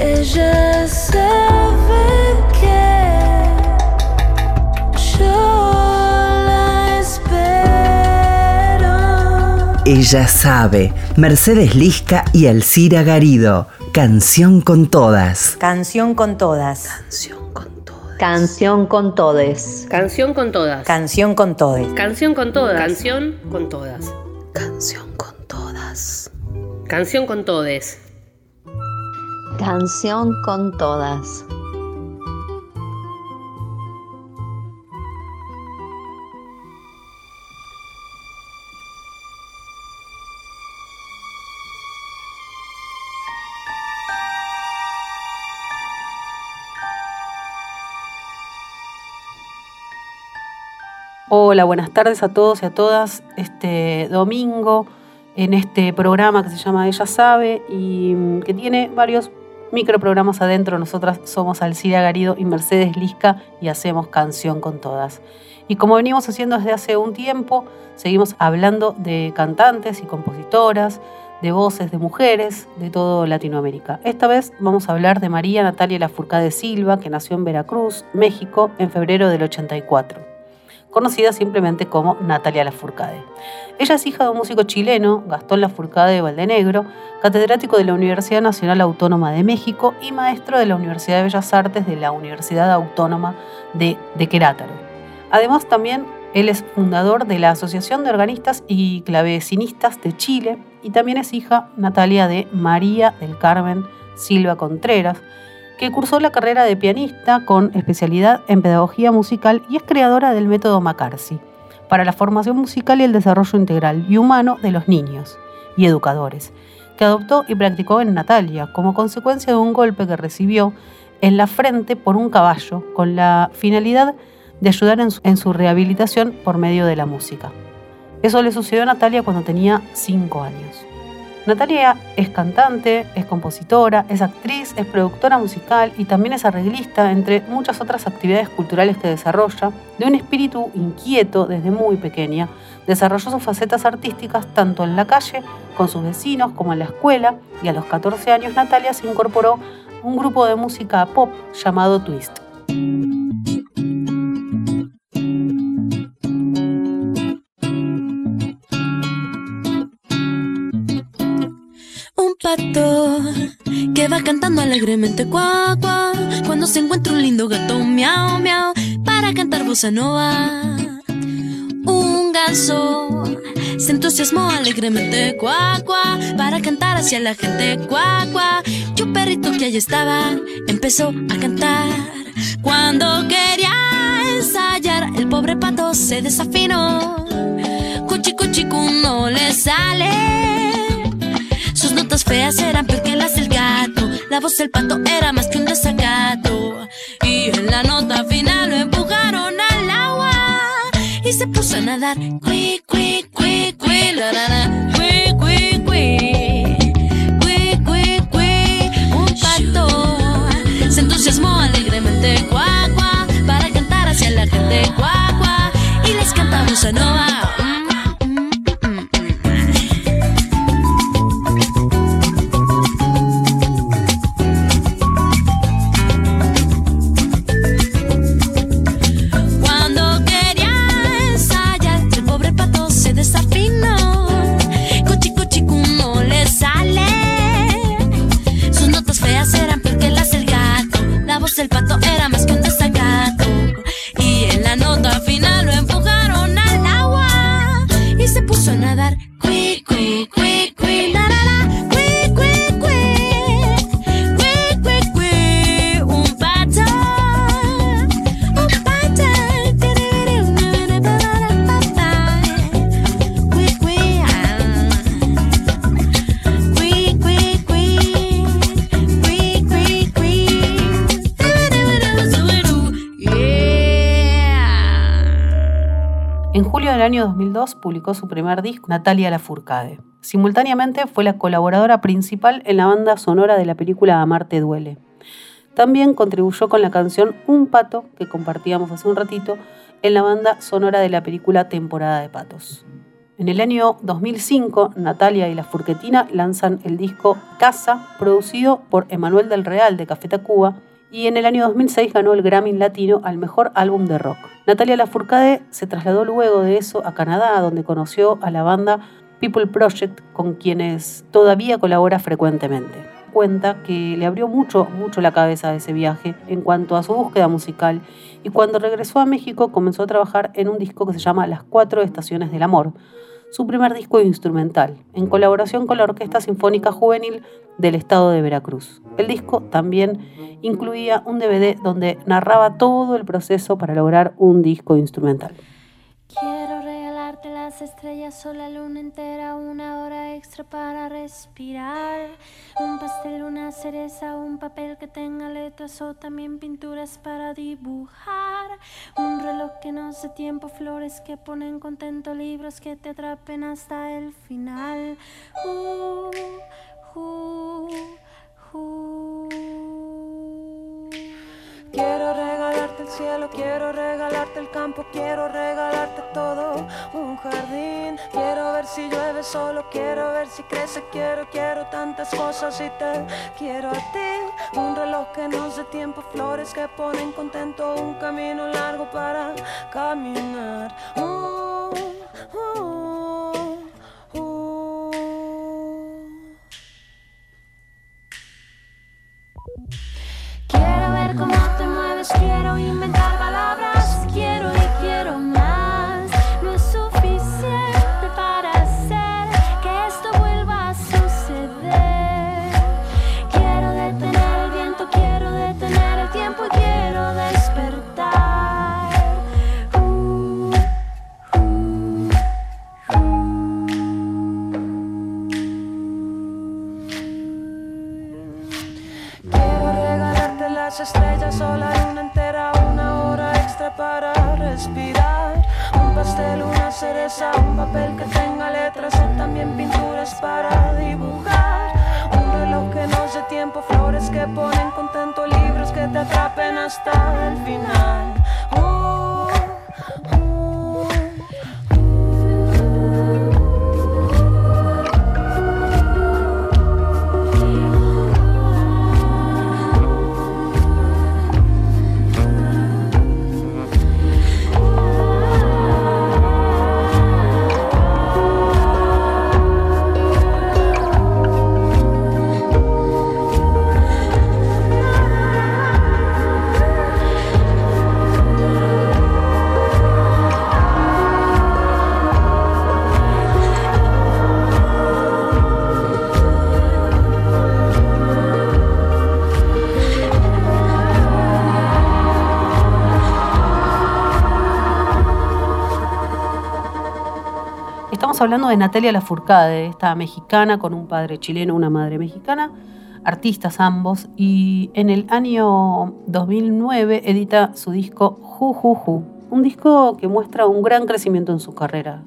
Ella sabe que yo la espero. Ella sabe. Mercedes Lisca y Alcira Garido. Canción con todas. Canción con todas. Canción con todas. Canción con todes. Canción con todas. Canción con todes. Canción con todas. Canción con todas. Canción con todas. Canción con todes. Canción con todas. Hola, buenas tardes a todos y a todas. Este domingo en este programa que se llama Ella Sabe y mm, que tiene varios microprogramas adentro. Nosotras somos Alcida Garido y Mercedes Lisca y hacemos canción con todas. Y como venimos haciendo desde hace un tiempo, seguimos hablando de cantantes y compositoras, de voces de mujeres de todo Latinoamérica. Esta vez vamos a hablar de María Natalia Lafourcade Silva, que nació en Veracruz, México, en febrero del 84 conocida simplemente como Natalia Lafourcade. Ella es hija de un músico chileno, Gastón Lafourcade de Valdenegro, catedrático de la Universidad Nacional Autónoma de México y maestro de la Universidad de Bellas Artes de la Universidad Autónoma de, de Querétaro. Además, también él es fundador de la Asociación de Organistas y Clavecinistas de Chile y también es hija Natalia de María del Carmen Silva Contreras, que cursó la carrera de pianista con especialidad en pedagogía musical y es creadora del método McCarthy para la formación musical y el desarrollo integral y humano de los niños y educadores, que adoptó y practicó en Natalia como consecuencia de un golpe que recibió en la frente por un caballo con la finalidad de ayudar en su, en su rehabilitación por medio de la música. Eso le sucedió a Natalia cuando tenía 5 años. Natalia es cantante, es compositora, es actriz, es productora musical y también es arreglista, entre muchas otras actividades culturales que desarrolla. De un espíritu inquieto desde muy pequeña, desarrolló sus facetas artísticas tanto en la calle, con sus vecinos, como en la escuela, y a los 14 años Natalia se incorporó a un grupo de música pop llamado Twist. Pato que va cantando alegremente cuá, cuá, cuando se encuentra un lindo gato miau, miau, para cantar bossa nova. Un ganso se entusiasmó alegremente cuá, cuá, para cantar hacia la gente cuá, cuá. Y un perrito que allí estaba empezó a cantar. Cuando quería ensayar, el pobre pato se desafinó. Cuchi, cuchi, cu, no le sale. Notas feas eran peor que las del gato. La voz del pato era más que un desacato. Y en la nota final lo empujaron al agua. Y se puso a nadar. Cui, cui, cui, cui, la, la, la. Cui, cui, cui. Cui, cui, cui. Un pato se entusiasmó alegremente. Cuá. Para cantar hacia la gente. Cuá. Y les canta bossa nova. En julio del año 2002 publicó su primer disco, Natalia Lafourcade. Simultáneamente fue la colaboradora principal en la banda sonora de la película Amarte duele. También contribuyó con la canción Un pato, que compartíamos hace un ratito, en la banda sonora de la película Temporada de Patos. En el año 2005, Natalia y la Furquetina lanzan el disco Casa, producido por Emanuel del Real de Café Tacuba, y en el año 2006 ganó el Grammy Latino al mejor álbum de rock. Natalia Lafourcade se trasladó luego de eso a Canadá, donde conoció a la banda People Project, con quienes todavía colabora frecuentemente. Cuenta que le abrió mucho, mucho la cabeza ese viaje en cuanto a su búsqueda musical y cuando regresó a México comenzó a trabajar en un disco que se llama Las Cuatro Estaciones del Amor, su primer disco instrumental, en colaboración con la Orquesta Sinfónica Juvenil del Estado de Veracruz. El disco también incluía un DVD donde narraba todo el proceso para lograr un disco instrumental. Las estrellas o la luna entera, una hora extra para respirar. Un pastel, una cereza, un papel que tenga letras o también pinturas para dibujar. Un reloj que no sé tiempo, flores que ponen contento, libros que te atrapen hasta el final. Uh, uh, uh. Quiero regalarte el cielo, quiero regalarte el campo, quiero regalarte todo un jardín. Quiero ver si llueve solo, quiero ver si crece, quiero, quiero tantas cosas y te quiero a ti. Un reloj que no sé tiempo, flores que ponen contento, un camino largo para caminar. Contento, libros que te atrapen hasta el final. Estamos hablando de Natalia Lafourcade, esta mexicana con un padre chileno, una madre mexicana, artistas ambos, y en el año 2009 edita su disco Ju Ju Ju, un disco que muestra un gran crecimiento en su carrera.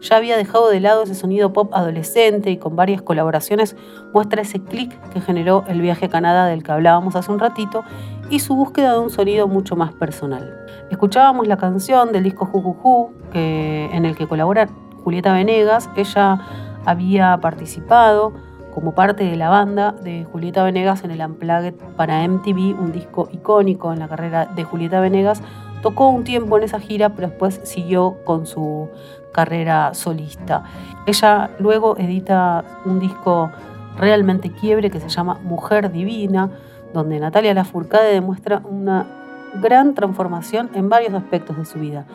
Ya había dejado de lado ese sonido pop adolescente y con varias colaboraciones muestra ese clic que generó el viaje a Canadá del que hablábamos hace un ratito y su búsqueda de un sonido mucho más personal. Escuchábamos la canción del disco Ju Ju Ju, que, en el que colabora Julieta Venegas. Ella había participado como parte de la banda de Julieta Venegas en el Unplugged para MTV, un disco icónico en la carrera de Julieta Venegas. Tocó un tiempo en esa gira, pero después siguió con su carrera solista. Ella luego edita un disco realmente quiebre que se llama Mujer Divina, donde Natalia Lafourcade demuestra una gran transformación en varios aspectos de su vida,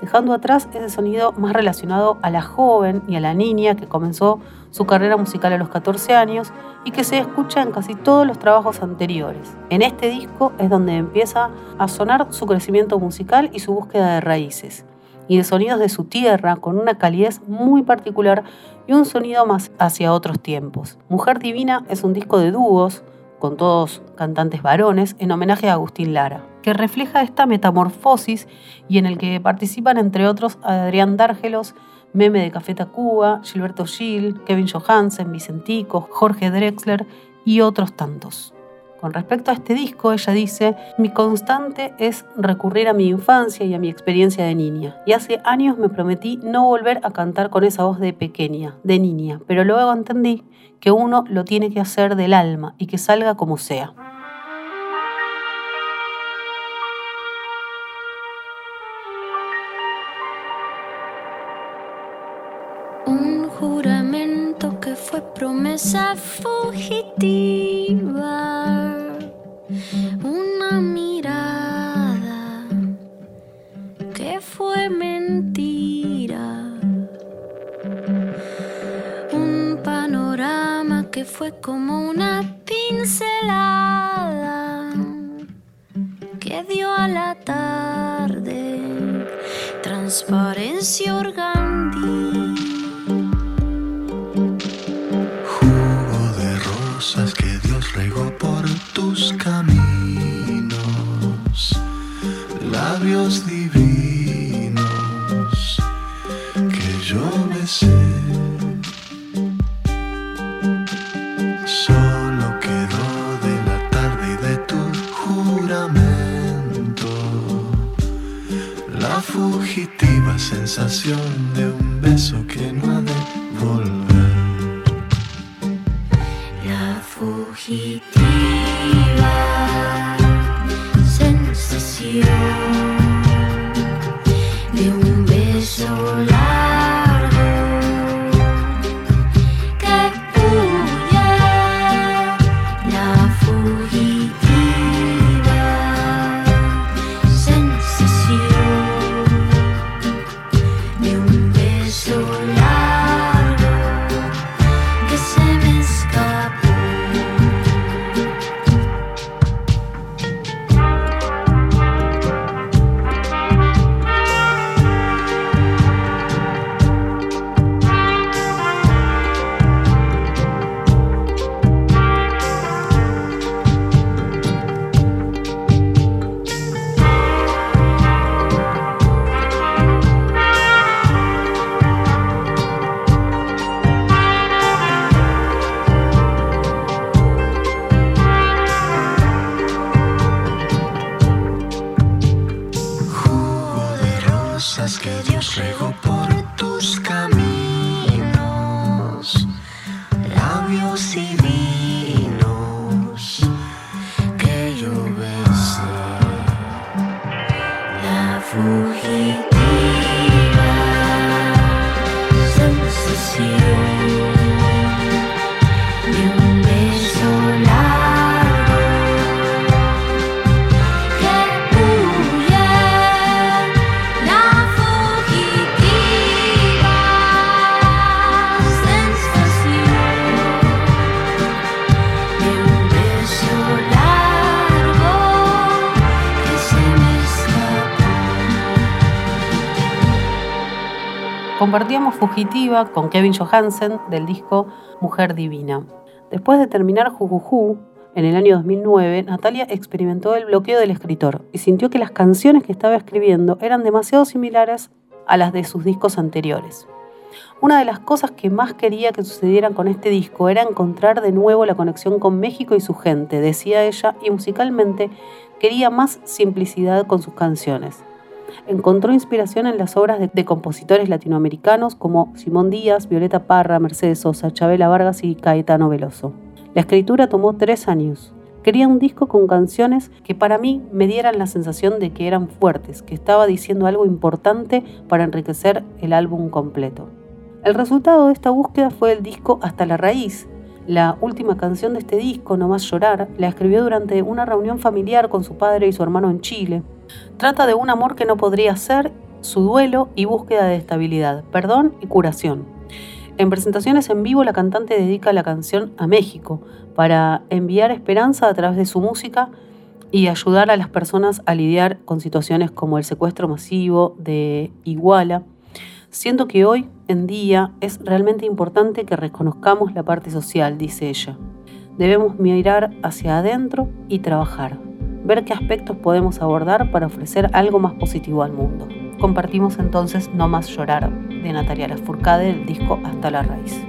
dejando atrás ese sonido más relacionado a la joven y a la niña que comenzó su carrera musical a los 14 años y que se escucha en casi todos los trabajos anteriores. En este disco es donde empieza a sonar su crecimiento musical y su búsqueda de raíces y de sonidos de su tierra con una calidez muy particular y un sonido más hacia otros tiempos. Mujer Divina es un disco de dúos con todos cantantes varones en homenaje a Agustín Lara, que refleja esta metamorfosis y en el que participan entre otros Adrián Dárgelos, Meme de Café Tacuba, Gilberto Gil, Kevin Johansen, Vicentico, Jorge Drexler y otros tantos. Con respecto a este disco, ella dice, mi constante es recurrir a mi infancia y a mi experiencia de niña. Y hace años me prometí no volver a cantar con esa voz de pequeña, de niña, pero luego entendí que uno lo tiene que hacer del alma y que salga como sea. Una mirada que fue mentira. Un panorama que fue como Solo quedó de la tarde y de tu juramento. La fugitiva sensación de Fugitiva con Kevin Johansen del disco Mujer Divina. Después de terminar Jujuju, en el año 2009, Natalia experimentó el bloqueo del escritor y sintió que las canciones que estaba escribiendo eran demasiado similares a las de sus discos anteriores. Una de las cosas que más quería que sucedieran con este disco era encontrar de nuevo la conexión con México y su gente, decía ella, y musicalmente quería más simplicidad con sus canciones encontró inspiración en las obras de, compositores latinoamericanos como Simón Díaz, Violeta Parra, Mercedes Sosa, Chabela Vargas y Caetano Veloso. La escritura tomó tres años. Quería un disco con canciones que para mí me dieran la sensación de que eran fuertes, que estaba diciendo algo importante para enriquecer el álbum completo. El resultado de esta búsqueda fue el disco Hasta la Raíz. La última canción de este disco, No Más Llorar, la escribió durante una reunión familiar con su padre y su hermano en Chile. Trata de un amor que no podría ser, su duelo y búsqueda de estabilidad, perdón y curación. En presentaciones en vivo la cantante dedica la canción a México para enviar esperanza a través de su música y ayudar a las personas a lidiar con situaciones como el secuestro masivo de Iguala. Siento que hoy en día es realmente importante que reconozcamos la parte social, dice ella. Debemos mirar hacia adentro y trabajar, ver qué aspectos podemos abordar para ofrecer algo más positivo al mundo. Compartimos entonces No Más Llorar de Natalia Lafourcade del disco Hasta la Raíz.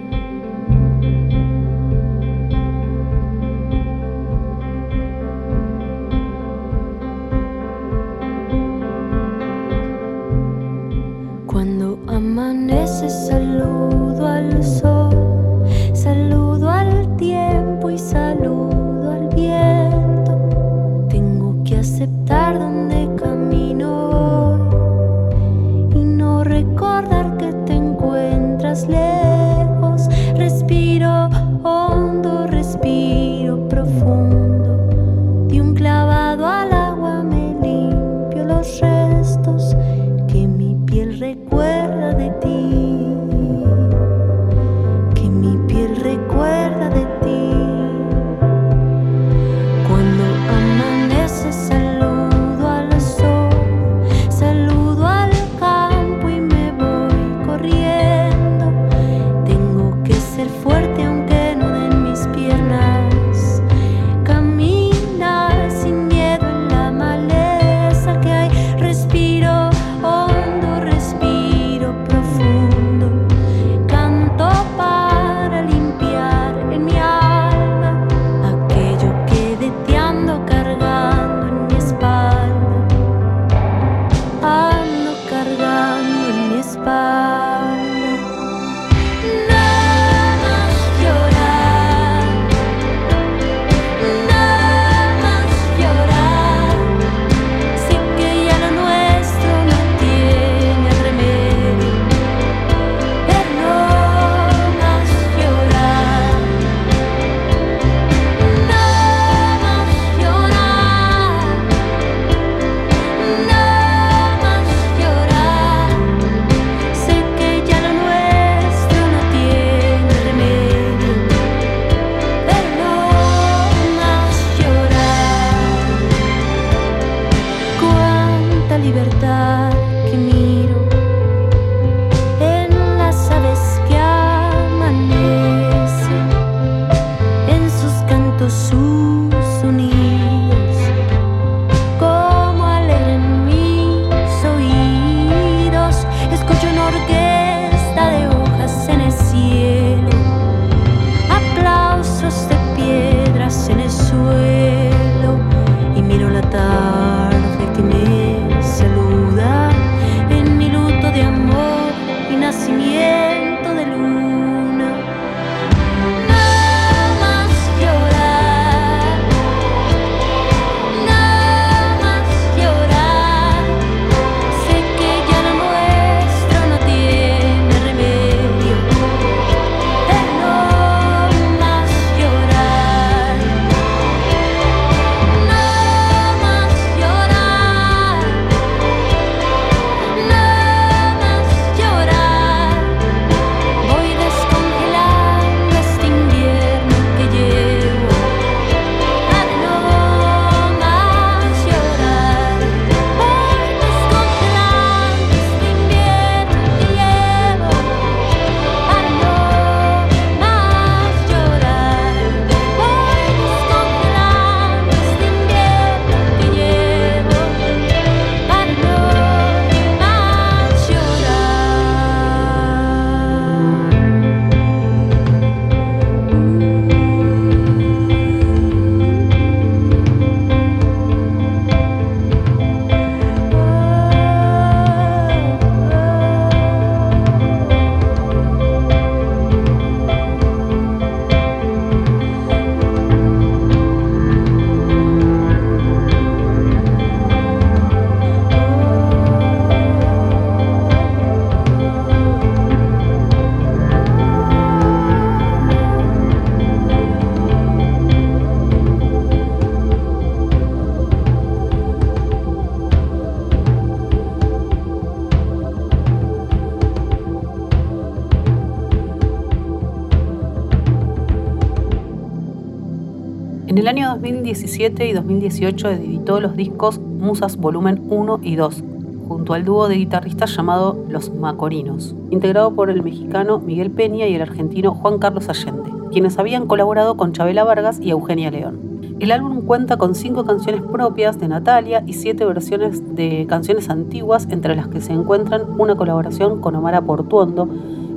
El año 2017 y 2018 editó los discos Musas Volumen 1 y 2, junto al dúo de guitarristas llamado Los Macorinos, integrado por el mexicano Miguel Peña y el argentino Juan Carlos Allende, quienes habían colaborado con Chabela Vargas y Eugenia León. El álbum cuenta con cinco canciones propias de Natalia y siete versiones de canciones antiguas, entre las que se encuentran una colaboración con Omar Portuondo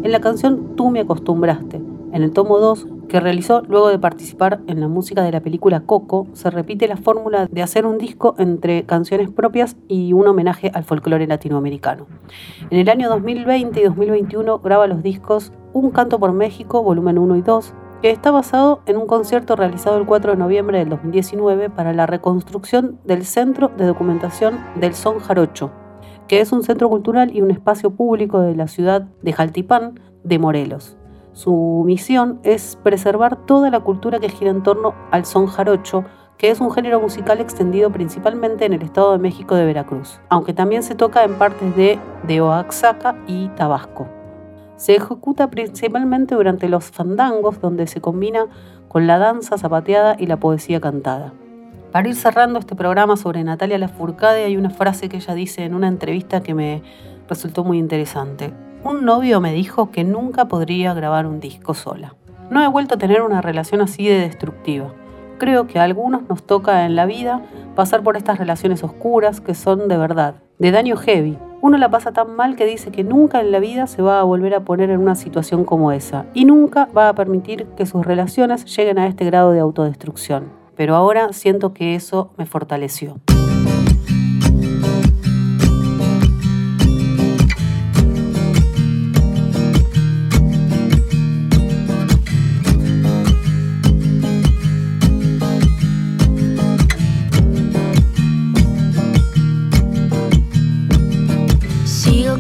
en la canción Tú me acostumbraste. En el tomo 2, que realizó luego de participar en la música de la película Coco, se repite la fórmula de hacer un disco entre canciones propias y un homenaje al folclore latinoamericano. En el año 2020 y 2021 graba los discos Un canto por México, volumen 1 y 2, que está basado en un concierto realizado el 4 de noviembre del 2019 para la reconstrucción del Centro de Documentación del Son Jarocho, que es un centro cultural y un espacio público de la ciudad de Jaltipán, de Morelos. Su misión es preservar toda la cultura que gira en torno al son jarocho, que es un género musical extendido principalmente en el Estado de México de Veracruz, aunque también se toca en partes de, Oaxaca y Tabasco. Se ejecuta principalmente durante los fandangos, donde se combina con la danza zapateada y la poesía cantada. Para ir cerrando este programa sobre Natalia Lafourcade, hay una frase que ella dice en una entrevista que me resultó muy interesante. Un novio me dijo que nunca podría grabar un disco sola. No he vuelto a tener una relación así de destructiva. Creo que a algunos nos toca en la vida pasar por estas relaciones oscuras que son de verdad, de daño heavy. Uno la pasa tan mal que dice que nunca en la vida se va a volver a poner en una situación como esa y nunca va a permitir que sus relaciones lleguen a este grado de autodestrucción. Pero ahora siento que eso me fortaleció.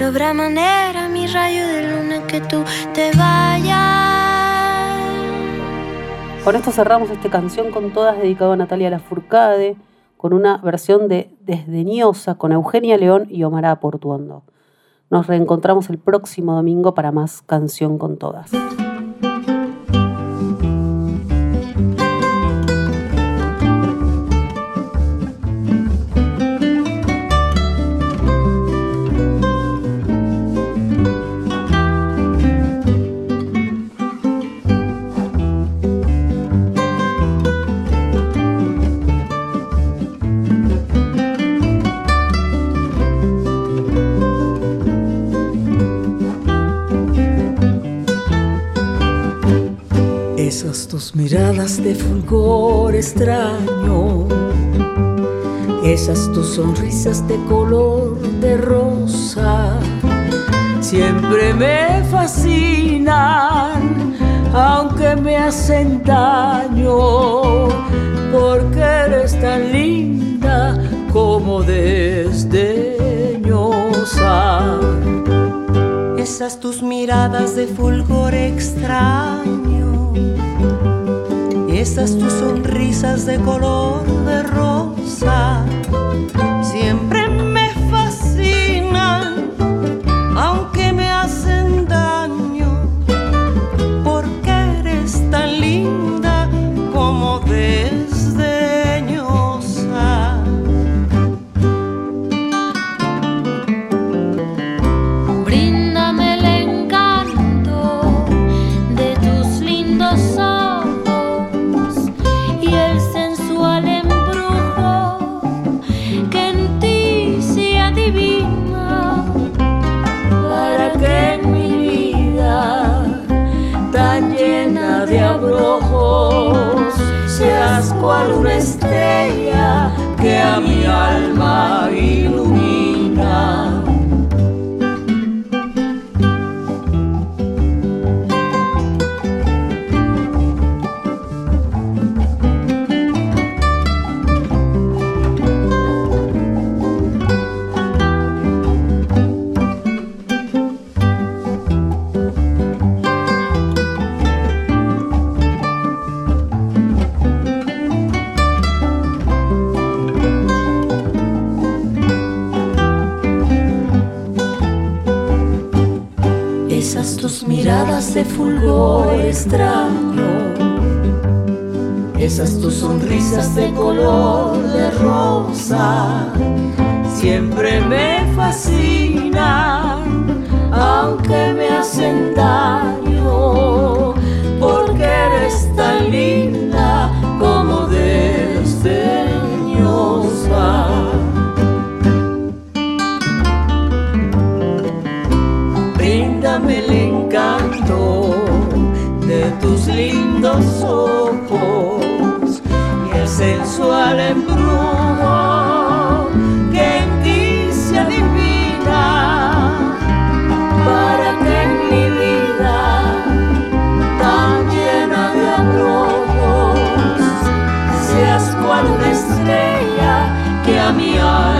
No habrá manera, mi rayo de luna, que tú te vayas. Con esto cerramos esta canción con todas dedicado a Natalia Lafourcade, con una versión de Desdeñosa con Eugenia León y Omar Portuondo. Nos reencontramos el próximo domingo para más Canción con Todas. Esas tus miradas de fulgor extraño, esas tus sonrisas de color de rosa, siempre me fascinan, aunque me hacen daño, porque eres tan linda como desdeñosa. Esas tus miradas de fulgor extraño, esas tus sonrisas de color de rosa, siempre mi alma Esas tus miradas de fulgor extraño, esas tus sonrisas de color de rosa, siempre me fascinan, aunque me hacen daño, porque eres tan linda tus lindos ojos y el sensual embrujo que en ti se adivina para que en mi vida tan llena de abrojos seas cual una estrella que a mi alma